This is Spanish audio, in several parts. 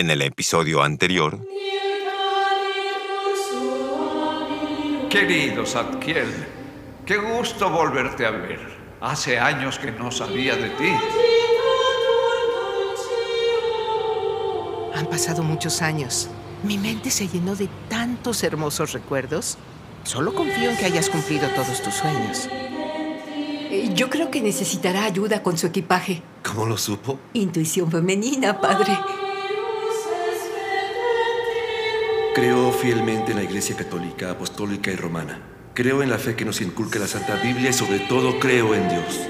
En el episodio anterior, Querido Zadkiel, qué gusto volverte a ver. Hace años que no sabía de ti. Han pasado muchos años. Mi mente se llenó de tantos hermosos recuerdos. Solo confío en que hayas cumplido todos tus sueños. Eh, Yo creo que necesitará ayuda con su equipaje. ¿Cómo lo supo? Intuición femenina, padre. Creo fielmente en la Iglesia Católica, Apostólica y Romana. Creo en la fe que nos inculca la Santa Biblia y sobre todo creo en Dios.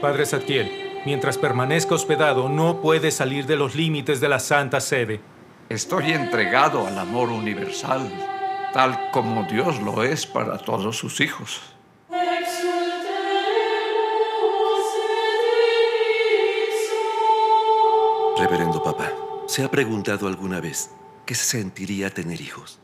Padre Zadkiel, mientras permanezca hospedado, no puede salir de los límites de la Santa Sede. Estoy entregado al amor universal, tal como Dios lo es para todos sus hijos. Reverendo Papa, ¿se ha preguntado alguna vez qué se sentiría tener hijos?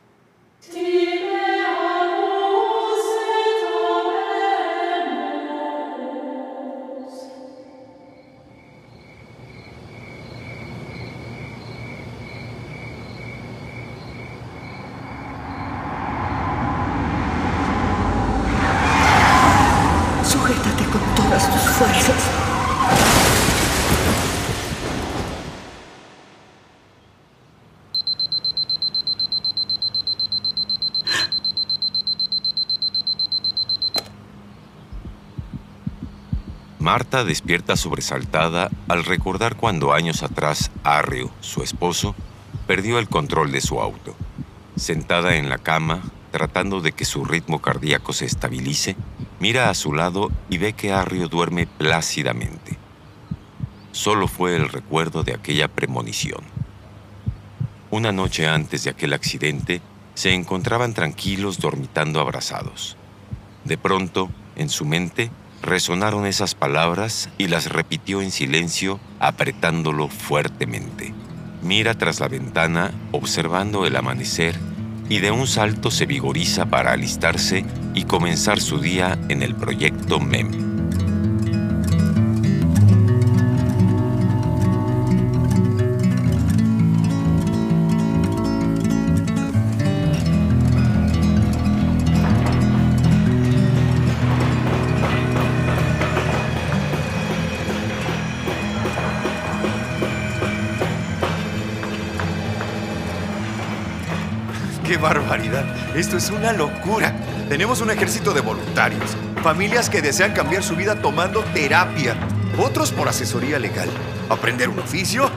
Despierta sobresaltada al recordar cuando años atrás Arrio, su esposo, perdió el control de su auto. Sentada en la cama, tratando de que su ritmo cardíaco se estabilice, mira a su lado y ve que Arrio duerme plácidamente. Solo fue el recuerdo de aquella premonición. Una noche antes de aquel accidente, se encontraban tranquilos dormitando abrazados. De pronto, en su mente, resonaron esas palabras y las repitió en silencio, apretándolo fuertemente. Mira tras la ventana, observando el amanecer, y de un salto se vigoriza para alistarse y comenzar su día en el proyecto MEM. Barbaridad! Esto es una locura. Tenemos un ejército de voluntarios, familias que desean cambiar su vida tomando terapia, otros por asesoría legal, aprender un oficio.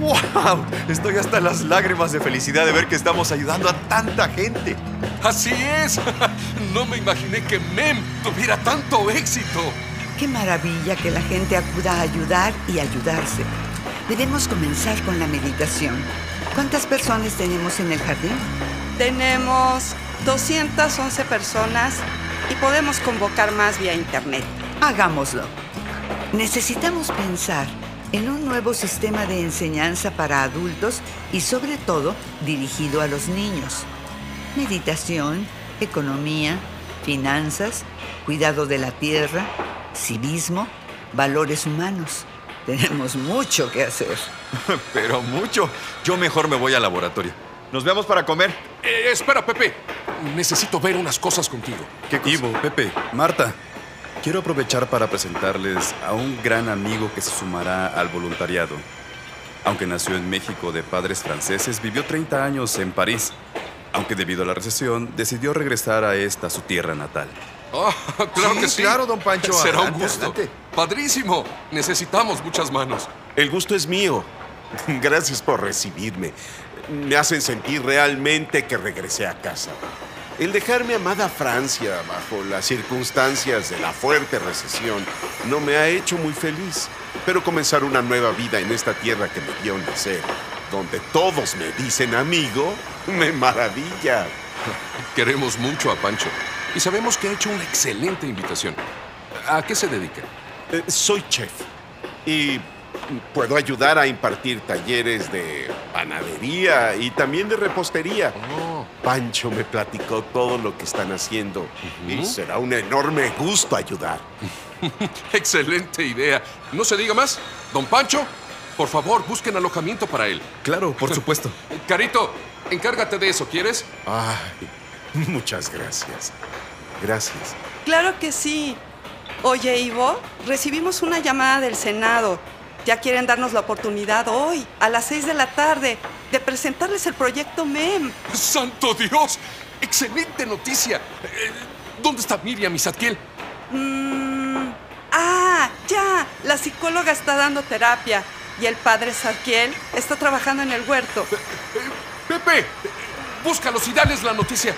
¡Wow! Estoy hasta las lágrimas de felicidad de ver que estamos ayudando a tanta gente. Así es. No me imaginé que MEM tuviera tanto éxito. Qué maravilla que la gente acuda a ayudar y ayudarse. Debemos comenzar con la meditación. ¿Cuántas personas tenemos en el jardín? Tenemos 211 personas y podemos convocar más vía internet. Hagámoslo. Necesitamos pensar en un nuevo sistema de enseñanza para adultos y sobre todo dirigido a los niños. Meditación, economía, finanzas, cuidado de la tierra, civismo, valores humanos. Tenemos mucho que hacer. Pero mucho. Yo mejor me voy al laboratorio. Nos vemos para comer. Eh, espera, Pepe. Necesito ver unas cosas contigo. ¿Qué cosa? Ivo, Pepe, Marta. Quiero aprovechar para presentarles a un gran amigo que se sumará al voluntariado. Aunque nació en México de padres franceses, vivió 30 años en París. Aunque debido a la recesión, decidió regresar a esta, su tierra natal. Ah, claro Sí, que sí. claro, don Pancho. Será Adelante, un gusto. adelante. Padrísimo. Necesitamos muchas manos. El gusto es mío. Gracias por recibirme. Me hacen sentir realmente que regresé a casa. El dejar mi amada Francia bajo las circunstancias de la fuerte recesión no me ha hecho muy feliz. Pero comenzar una nueva vida en esta tierra que me vio nacer, donde todos me dicen amigo, me maravilla. Queremos mucho a Pancho y sabemos que ha hecho una excelente invitación. ¿A qué se dedica? Eh, soy chef y puedo ayudar a impartir talleres de panadería y también de repostería. Oh. Pancho me platicó todo lo que están haciendo y será un enorme gusto ayudar. Excelente idea. No se diga más. Don Pancho, Por favor, busquen alojamiento para él. Claro, por supuesto. Carito, encárgate de eso, ¿quieres? Ay, muchas gracias. Gracias. Claro que sí. Oye, Ivo, recibimos una llamada del Senado. Ya quieren darnos la oportunidad hoy, a las seis de la tarde, de presentarles el proyecto MEM. ¡Santo Dios! ¡Excelente noticia! Eh, ¿Dónde está Miriam y Zadkiel? Mm, ah, ya. La psicóloga está dando terapia y el padre Zadkiel está trabajando en el huerto. Pepe, búscalos y dales la noticia.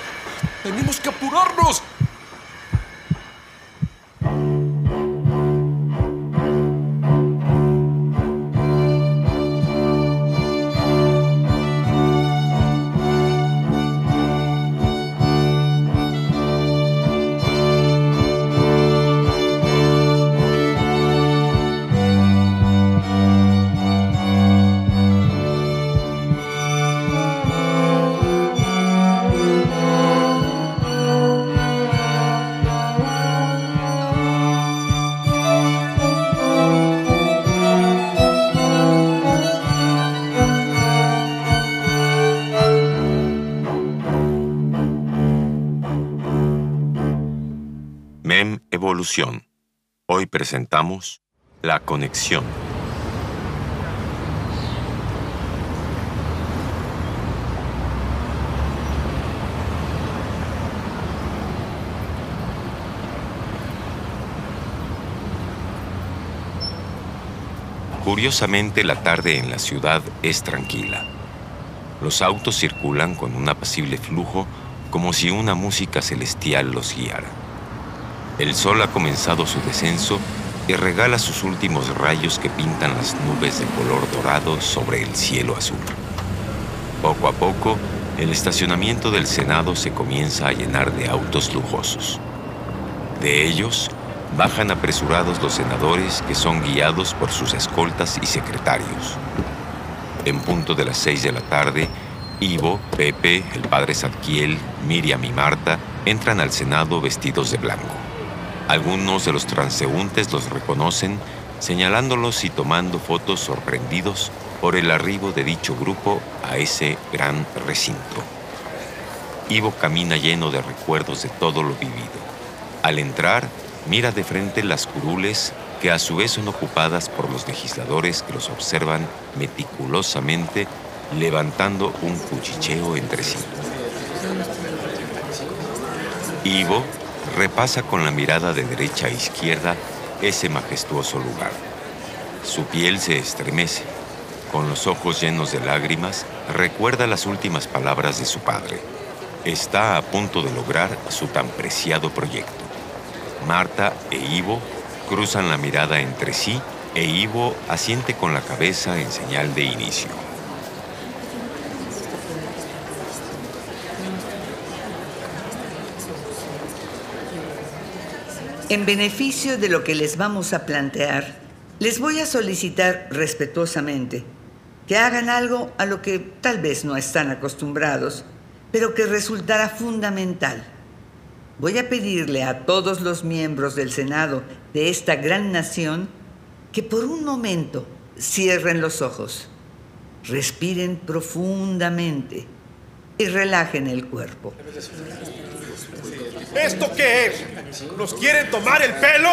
Tenemos que apurarnos. Hoy presentamos La Conexión. Curiosamente, la tarde en la ciudad es tranquila. Los autos circulan con un apacible flujo como si una música celestial los guiara. El sol ha comenzado su descenso y regala sus últimos rayos que pintan las nubes de color dorado sobre el cielo azul. Poco a poco, el estacionamiento del Senado se comienza a llenar de autos lujosos. De ellos, bajan apresurados los senadores que son guiados por sus escoltas y secretarios. En punto de las seis de la tarde, Ivo, Pepe, el padre Zadkiel, Miriam y Marta entran al Senado vestidos de blanco. Algunos de los transeúntes los reconocen, señalándolos y tomando fotos sorprendidos por el arribo de dicho grupo a ese gran recinto. Ivo camina lleno de recuerdos de todo lo vivido. Al entrar, mira de frente las curules que a su vez son ocupadas por los legisladores que los observan meticulosamente levantando un cuchicheo entre sí. Ivo repasa con la mirada de derecha a izquierda ese majestuoso lugar. Su piel se estremece. Con los ojos llenos de lágrimas, recuerda las últimas palabras de su padre. Está a punto de lograr su tan preciado proyecto. Marta e Ivo cruzan la mirada entre sí e Ivo asiente con la cabeza en señal de inicio. En beneficio de lo que les vamos a plantear, les voy a solicitar respetuosamente que hagan algo a lo que tal vez no están acostumbrados, pero que resultará fundamental. Voy a pedirle a todos los miembros del Senado de esta gran nación que por un momento cierren los ojos, respiren profundamente y relajen el cuerpo. ¿Esto qué es? ¿Nos quieren tomar el pelo?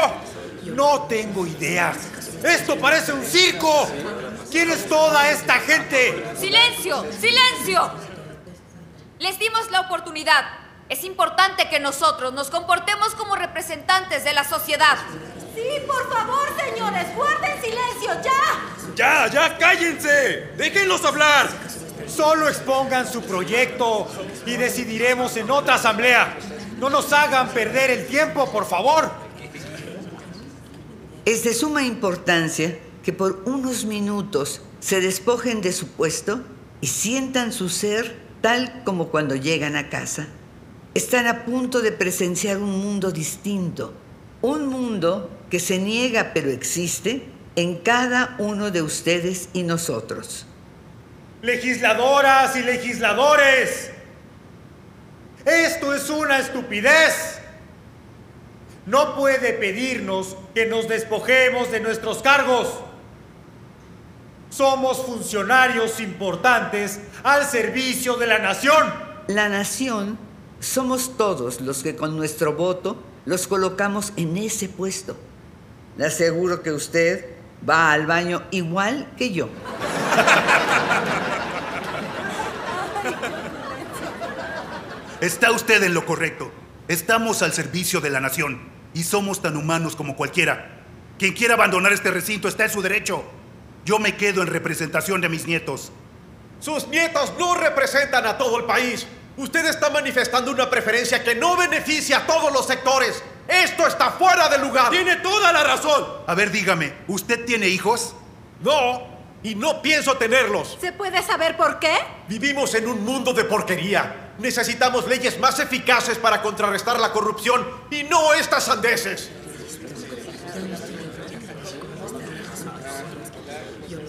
No tengo idea. Esto parece un circo. ¿Quién es toda esta gente? ¡Silencio! ¡Silencio! Les dimos la oportunidad. Es importante que nosotros nos comportemos como representantes de la sociedad. Sí, por favor, señores, guarden silencio, ya. Ya, ya, cállense. Déjenlos hablar. Solo expongan su proyecto y decidiremos en otra asamblea. No nos hagan perder el tiempo, por favor. Es de suma importancia que por unos minutos se despojen de su puesto y sientan su ser tal como cuando llegan a casa. Están a punto de presenciar un mundo distinto, un mundo que se niega pero existe en cada uno de ustedes y nosotros. Legisladoras y legisladores, esto es una estupidez. No puede pedirnos que nos despojemos de nuestros cargos. Somos funcionarios importantes al servicio de la nación. La nación somos todos los que con nuestro voto los colocamos en ese puesto. Le aseguro que usted va al baño igual que yo. Está usted en lo correcto. Estamos al servicio de la nación y somos tan humanos como cualquiera. Quien quiera abandonar este recinto está en su derecho. Yo me quedo en representación de mis nietos. Sus nietos no representan a todo el país. Usted está manifestando una preferencia que no beneficia a todos los sectores. Esto está fuera de lugar. Tiene toda la razón. A ver, dígame, ¿usted tiene hijos? No, y no pienso tenerlos. ¿Se puede saber por qué? Vivimos en un mundo de porquería. Necesitamos leyes más eficaces para contrarrestar la corrupción y no estas sandeces.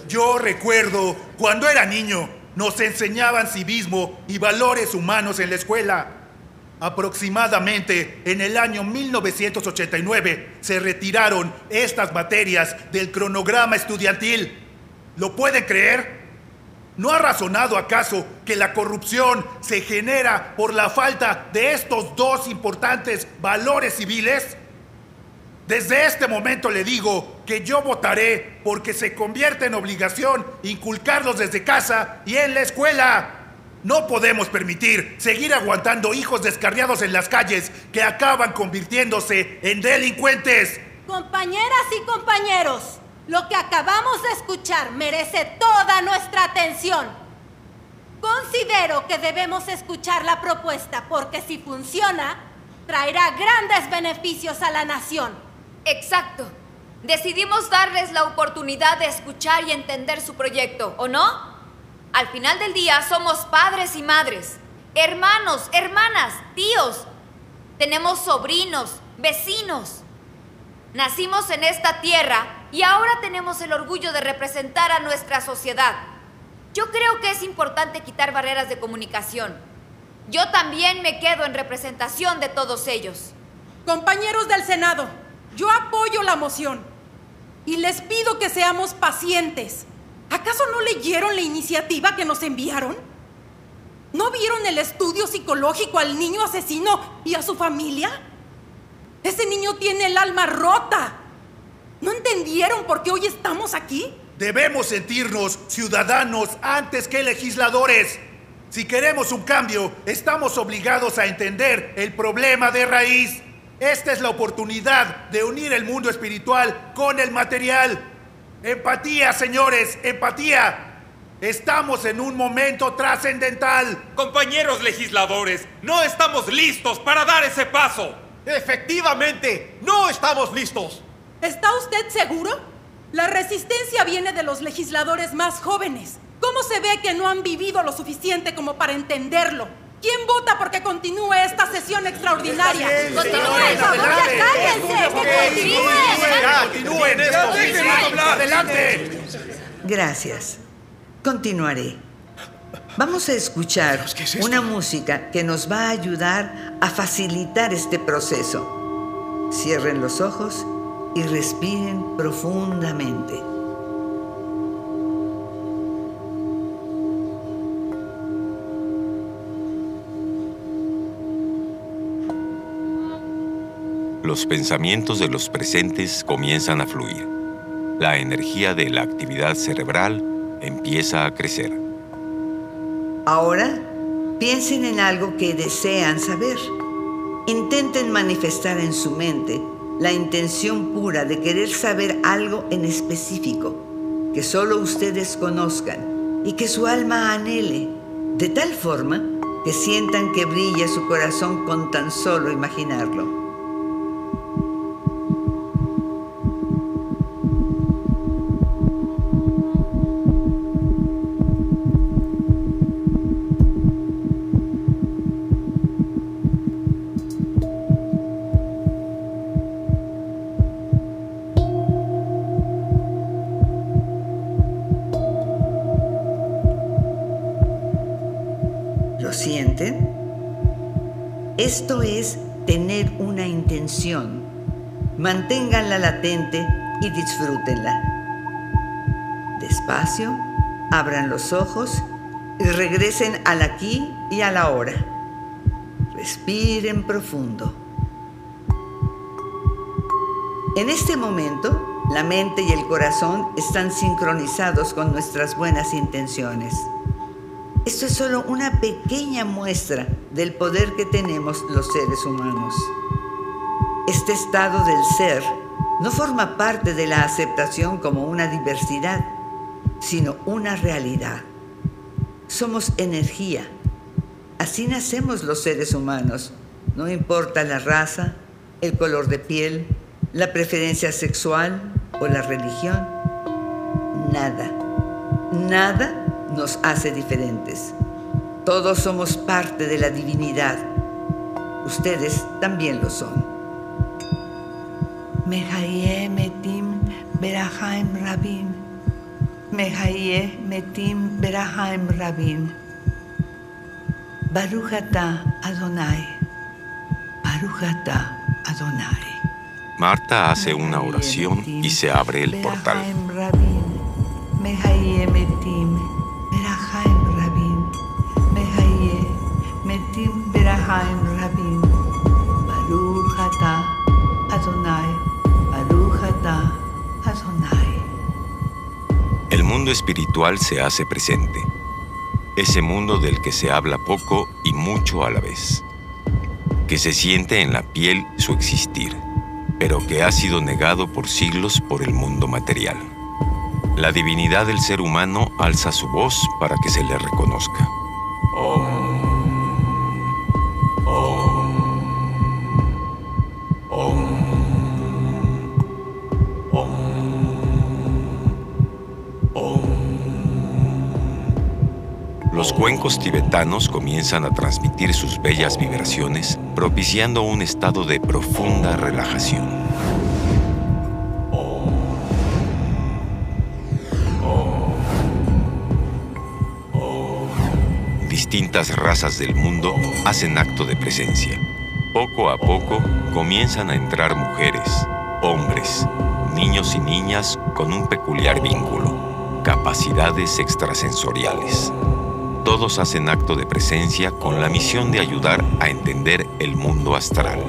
Yo recuerdo cuando era niño, nos enseñaban civismo y valores humanos en la escuela. Aproximadamente en el año 1989 se retiraron estas materias del cronograma estudiantil. ¿Lo pueden creer? ¿No ha razonado acaso que la corrupción se genera por la falta de estos dos importantes valores civiles? Desde este momento le digo que yo votaré porque se convierte en obligación inculcarlos desde casa y en la escuela. No podemos permitir seguir aguantando hijos descarriados en las calles que acaban convirtiéndose en delincuentes. Compañeras y compañeros, lo que acabamos de escuchar merece toda nuestra atención. Considero que debemos escuchar la propuesta porque si funciona, traerá grandes beneficios a la nación. Exacto. Decidimos darles la oportunidad de escuchar y entender su proyecto, ¿o no? Al final del día somos padres y madres, hermanos, hermanas, tíos. Tenemos sobrinos, vecinos. Nacimos en esta tierra y ahora tenemos el orgullo de representar a nuestra sociedad. Yo creo que es importante quitar barreras de comunicación. Yo también me quedo en representación de todos ellos. Compañeros del Senado, yo apoyo la moción y les pido que seamos pacientes. ¿Acaso no leyeron la iniciativa que nos enviaron? ¿No vieron el estudio psicológico al niño asesino y a su familia? Ese niño tiene el alma rota. ¿No entendieron por qué hoy estamos aquí? Debemos sentirnos ciudadanos antes que legisladores. Si queremos un cambio, estamos obligados a entender el problema de raíz. Esta es la oportunidad de unir el mundo espiritual con el material. Empatía, señores, empatía. Estamos en un momento trascendental. Compañeros legisladores, no estamos listos para dar ese paso. Efectivamente, no estamos listos. ¿Está usted seguro? La resistencia viene de los legisladores más jóvenes. ¿Cómo se ve que no han vivido lo suficiente como para entenderlo? ¿Quién vota porque continúe esta sesión extraordinaria? ¡Continúen! ¡Por favor, ya cállense! ¡Que continúen! esto! ¡Adelante! Gracias. Continuaré. Vamos a escuchar una música que nos va a ayudar a facilitar este proceso. Cierren los ojos y respiren profundamente. los pensamientos de los presentes comienzan a fluir. La energía de la actividad cerebral empieza a crecer. Ahora, piensen en algo que desean saber. Intenten manifestar en su mente la intención pura de querer saber algo en específico, que solo ustedes conozcan y que su alma anhele, de tal forma que sientan que brilla su corazón con tan solo imaginarlo. Esto es tener una intención. Manténganla latente y disfrútenla. Despacio, abran los ojos y regresen al aquí y a la hora. Respiren profundo. En este momento, la mente y el corazón están sincronizados con nuestras buenas intenciones. Esto es solo una pequeña muestra del poder que tenemos los seres humanos. Este estado del ser no forma parte de la aceptación como una diversidad, sino una realidad. Somos energía. Así nacemos los seres humanos. No importa la raza, el color de piel, la preferencia sexual o la religión. Nada, nada nos hace diferentes. Todos somos parte de la divinidad. Ustedes también lo son. Mehaye metim berahaim rabin. Mehaye metim berahaim rabin. Barujata Adonai. Barujata Adonai. Marta hace una oración y se abre el portal. Espiritual se hace presente. Ese mundo del que se habla poco y mucho a la vez. Que se siente en la piel su existir, pero que ha sido negado por siglos por el mundo material. La divinidad del ser humano alza su voz para que se le reconozca. Los cuencos tibetanos comienzan a transmitir sus bellas vibraciones, propiciando un estado de profunda relajación. Distintas razas del mundo hacen acto de presencia. Poco a poco comienzan a entrar mujeres, hombres, niños y niñas con un peculiar vínculo, capacidades extrasensoriales. Todos hacen acto de presencia con la misión de ayudar a entender el mundo astral.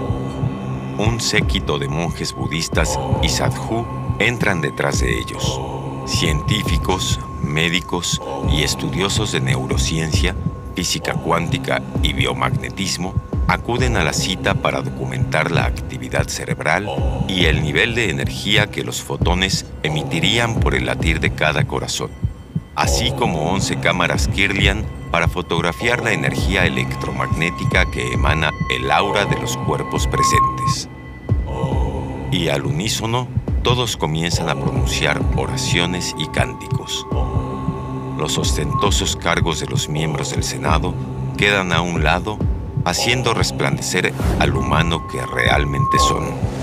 Un séquito de monjes budistas y sadhu entran detrás de ellos. Científicos, médicos y estudiosos de neurociencia, física cuántica y biomagnetismo acuden a la cita para documentar la actividad cerebral y el nivel de energía que los fotones emitirían por el latir de cada corazón así como 11 cámaras Kirlian para fotografiar la energía electromagnética que emana el aura de los cuerpos presentes. Y al unísono, todos comienzan a pronunciar oraciones y cánticos. Los ostentosos cargos de los miembros del Senado quedan a un lado, haciendo resplandecer al humano que realmente son.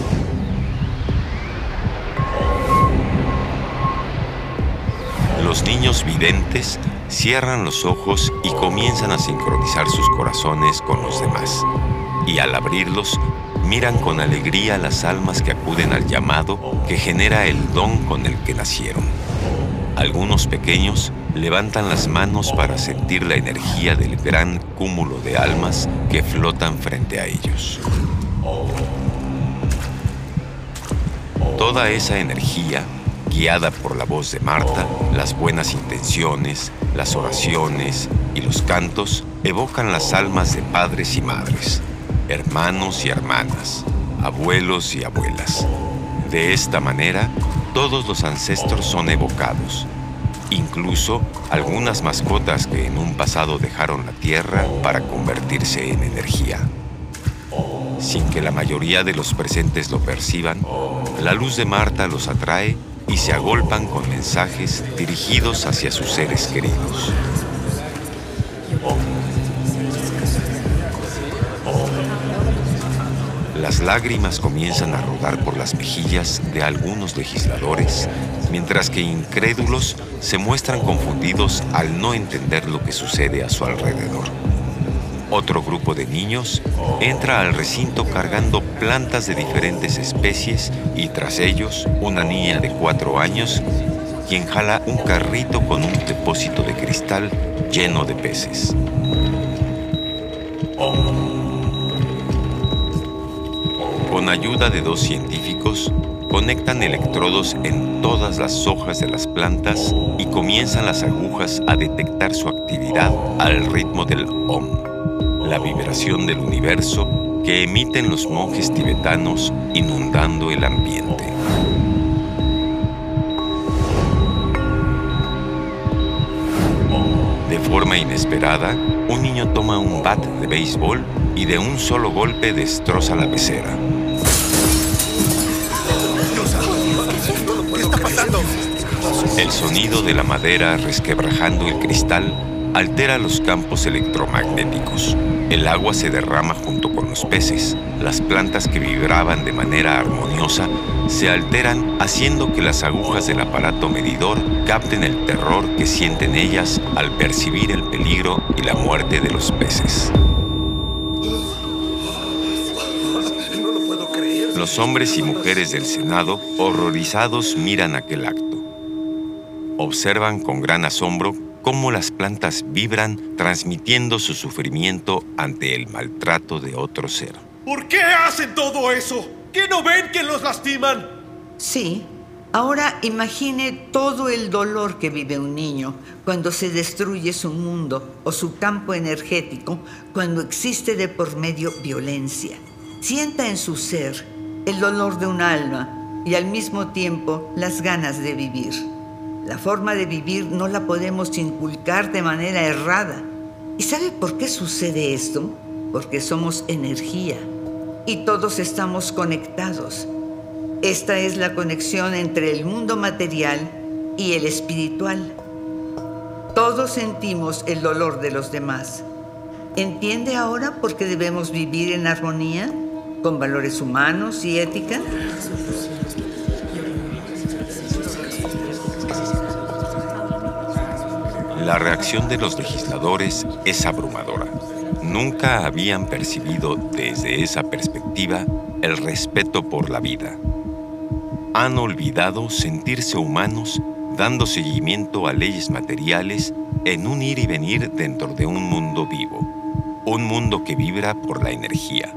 Los niños videntes cierran los ojos y comienzan a sincronizar sus corazones con los demás. Y al abrirlos, miran con alegría las almas que acuden al llamado que genera el don con el que nacieron. Algunos pequeños levantan las manos para sentir la energía del gran cúmulo de almas que flotan frente a ellos. Toda esa energía guiada por la voz de Marta, las buenas intenciones, las oraciones y los cantos evocan las almas de padres y madres, hermanos y hermanas, abuelos y abuelas. De esta manera, todos los ancestros son evocados, incluso algunas mascotas que en un pasado dejaron la tierra para convertirse en energía. Sin que la mayoría de los presentes lo perciban, la luz de Marta los atrae y se agolpan con mensajes dirigidos hacia sus seres queridos. Las lágrimas comienzan a rodar por las mejillas de algunos legisladores, mientras que incrédulos se muestran confundidos al no entender lo que sucede a su alrededor. Otro grupo de niños entra al recinto cargando plantas de diferentes especies y tras ellos una niña de cuatro años quien jala un carrito con un depósito de cristal lleno de peces. Con ayuda de dos científicos, conectan electrodos en todas las hojas de las plantas y comienzan las agujas a detectar su actividad al ritmo del OM, la vibración del universo que emiten los monjes tibetanos inundando el ambiente. De forma inesperada, un niño toma un bat de béisbol y de un solo golpe destroza la pecera. El sonido de la madera resquebrajando el cristal altera los campos electromagnéticos. El agua se derrama junto con los peces. Las plantas que vibraban de manera armoniosa se alteran haciendo que las agujas del aparato medidor capten el terror que sienten ellas al percibir el peligro y la muerte de los peces. Los hombres y mujeres del Senado, horrorizados, miran aquel acto. Observan con gran asombro cómo las plantas vibran transmitiendo su sufrimiento ante el maltrato de otro ser. ¿Por qué hacen todo eso? ¿Qué no ven que los lastiman? Sí. Ahora imagine todo el dolor que vive un niño cuando se destruye su mundo o su campo energético, cuando existe de por medio violencia. Sienta en su ser el dolor de un alma y al mismo tiempo las ganas de vivir. La forma de vivir no la podemos inculcar de manera errada. ¿Y sabe por qué sucede esto? Porque somos energía y todos estamos conectados. Esta es la conexión entre el mundo material y el espiritual. Todos sentimos el dolor de los demás. ¿Entiende ahora por qué debemos vivir en armonía, con valores humanos y ética? La reacción de los legisladores es abrumadora. Nunca habían percibido desde esa perspectiva el respeto por la vida. Han olvidado sentirse humanos dando seguimiento a leyes materiales en un ir y venir dentro de un mundo vivo, un mundo que vibra por la energía.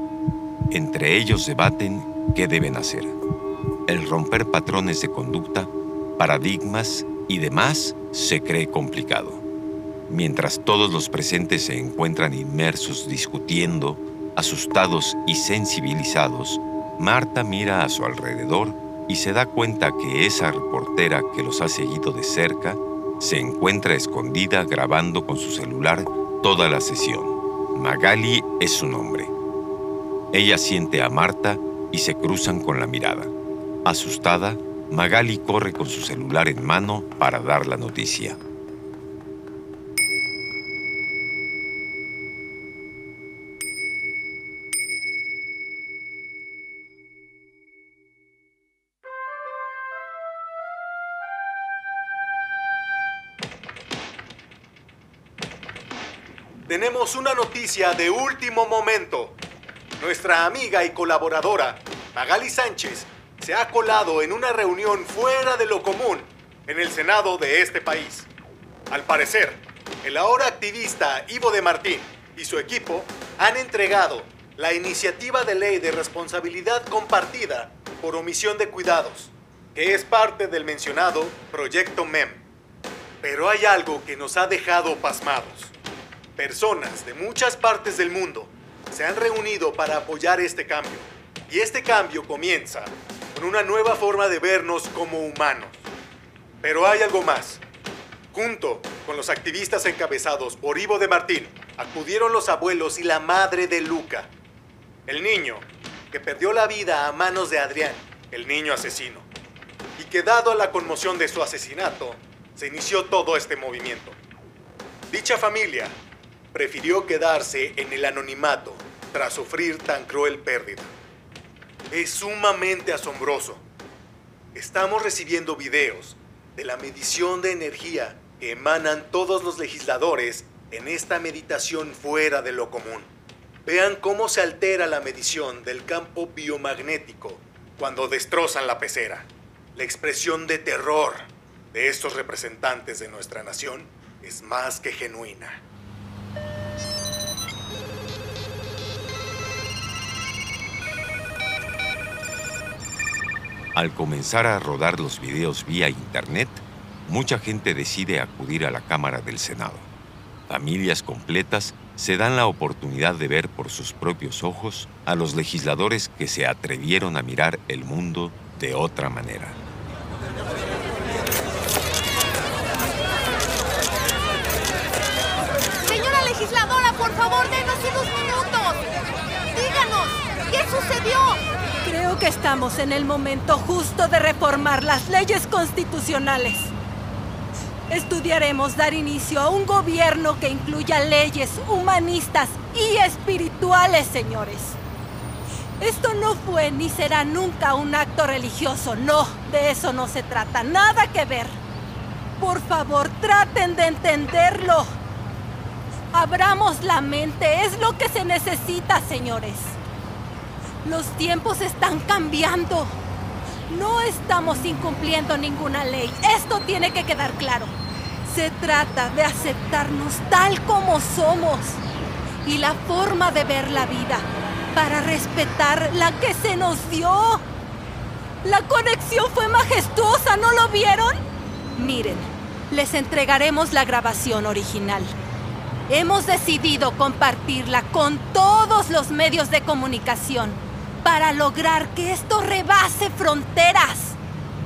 Entre ellos debaten qué deben hacer. El romper patrones de conducta, paradigmas y demás se cree complicado. Mientras todos los presentes se encuentran inmersos discutiendo, asustados y sensibilizados, Marta mira a su alrededor y se da cuenta que esa reportera que los ha seguido de cerca se encuentra escondida grabando con su celular toda la sesión. Magali es su nombre. Ella siente a Marta y se cruzan con la mirada. Asustada, Magali corre con su celular en mano para dar la noticia. Una noticia de último momento. Nuestra amiga y colaboradora, Magali Sánchez, se ha colado en una reunión fuera de lo común en el Senado de este país. Al parecer, el ahora activista Ivo de Martín y su equipo han entregado la iniciativa de ley de responsabilidad compartida por omisión de cuidados, que es parte del mencionado Proyecto MEM. Pero hay algo que nos ha dejado pasmados. Personas de muchas partes del mundo se han reunido para apoyar este cambio. Y este cambio comienza con una nueva forma de vernos como humanos. Pero hay algo más. Junto con los activistas encabezados por Ivo de Martín, acudieron los abuelos y la madre de Luca, el niño que perdió la vida a manos de Adrián, el niño asesino. Y que dado a la conmoción de su asesinato, se inició todo este movimiento. Dicha familia prefirió quedarse en el anonimato tras sufrir tan cruel pérdida. Es sumamente asombroso. Estamos recibiendo videos de la medición de energía que emanan todos los legisladores en esta meditación fuera de lo común. Vean cómo se altera la medición del campo biomagnético cuando destrozan la pecera. La expresión de terror, de estos representantes de nuestra nación es más que genuina. Al comenzar a rodar los videos vía Internet, mucha gente decide acudir a la Cámara del Senado. Familias completas se dan la oportunidad de ver por sus propios ojos a los legisladores que se atrevieron a mirar el mundo de otra manera. Señora legisladora, por favor, denos unos minutos. Díganos, ¿qué sucedió? Creo que estamos en el momento justo de reformar las leyes constitucionales. Estudiaremos dar inicio a un gobierno que incluya leyes humanistas y espirituales, señores. Esto no fue ni será nunca un acto religioso, no, de eso no se trata, nada que ver. Por favor, traten de entenderlo. Abramos la mente, es lo que se necesita, señores. Los tiempos están cambiando. No estamos incumpliendo ninguna ley. Esto tiene que quedar claro. Se trata de aceptarnos tal como somos y la forma de ver la vida para respetar la que se nos dio. La conexión fue majestuosa, ¿no lo vieron? Miren, les entregaremos la grabación original. Hemos decidido compartirla con todos los medios de comunicación para lograr que esto rebase fronteras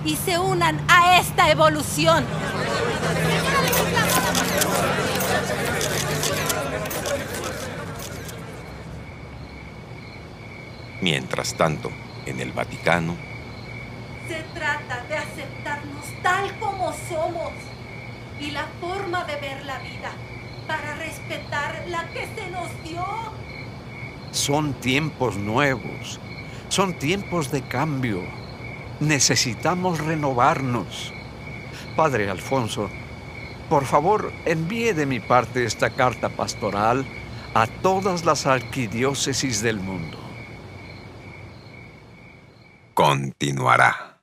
y se unan a esta evolución. Mientras tanto, en el Vaticano, Se trata de aceptarnos tal como somos y la forma de ver la vida para respetar la que se nos dio. Son tiempos nuevos, son tiempos de cambio. Necesitamos renovarnos. Padre Alfonso, por favor, envíe de mi parte esta carta pastoral a todas las arquidiócesis del mundo. continuará.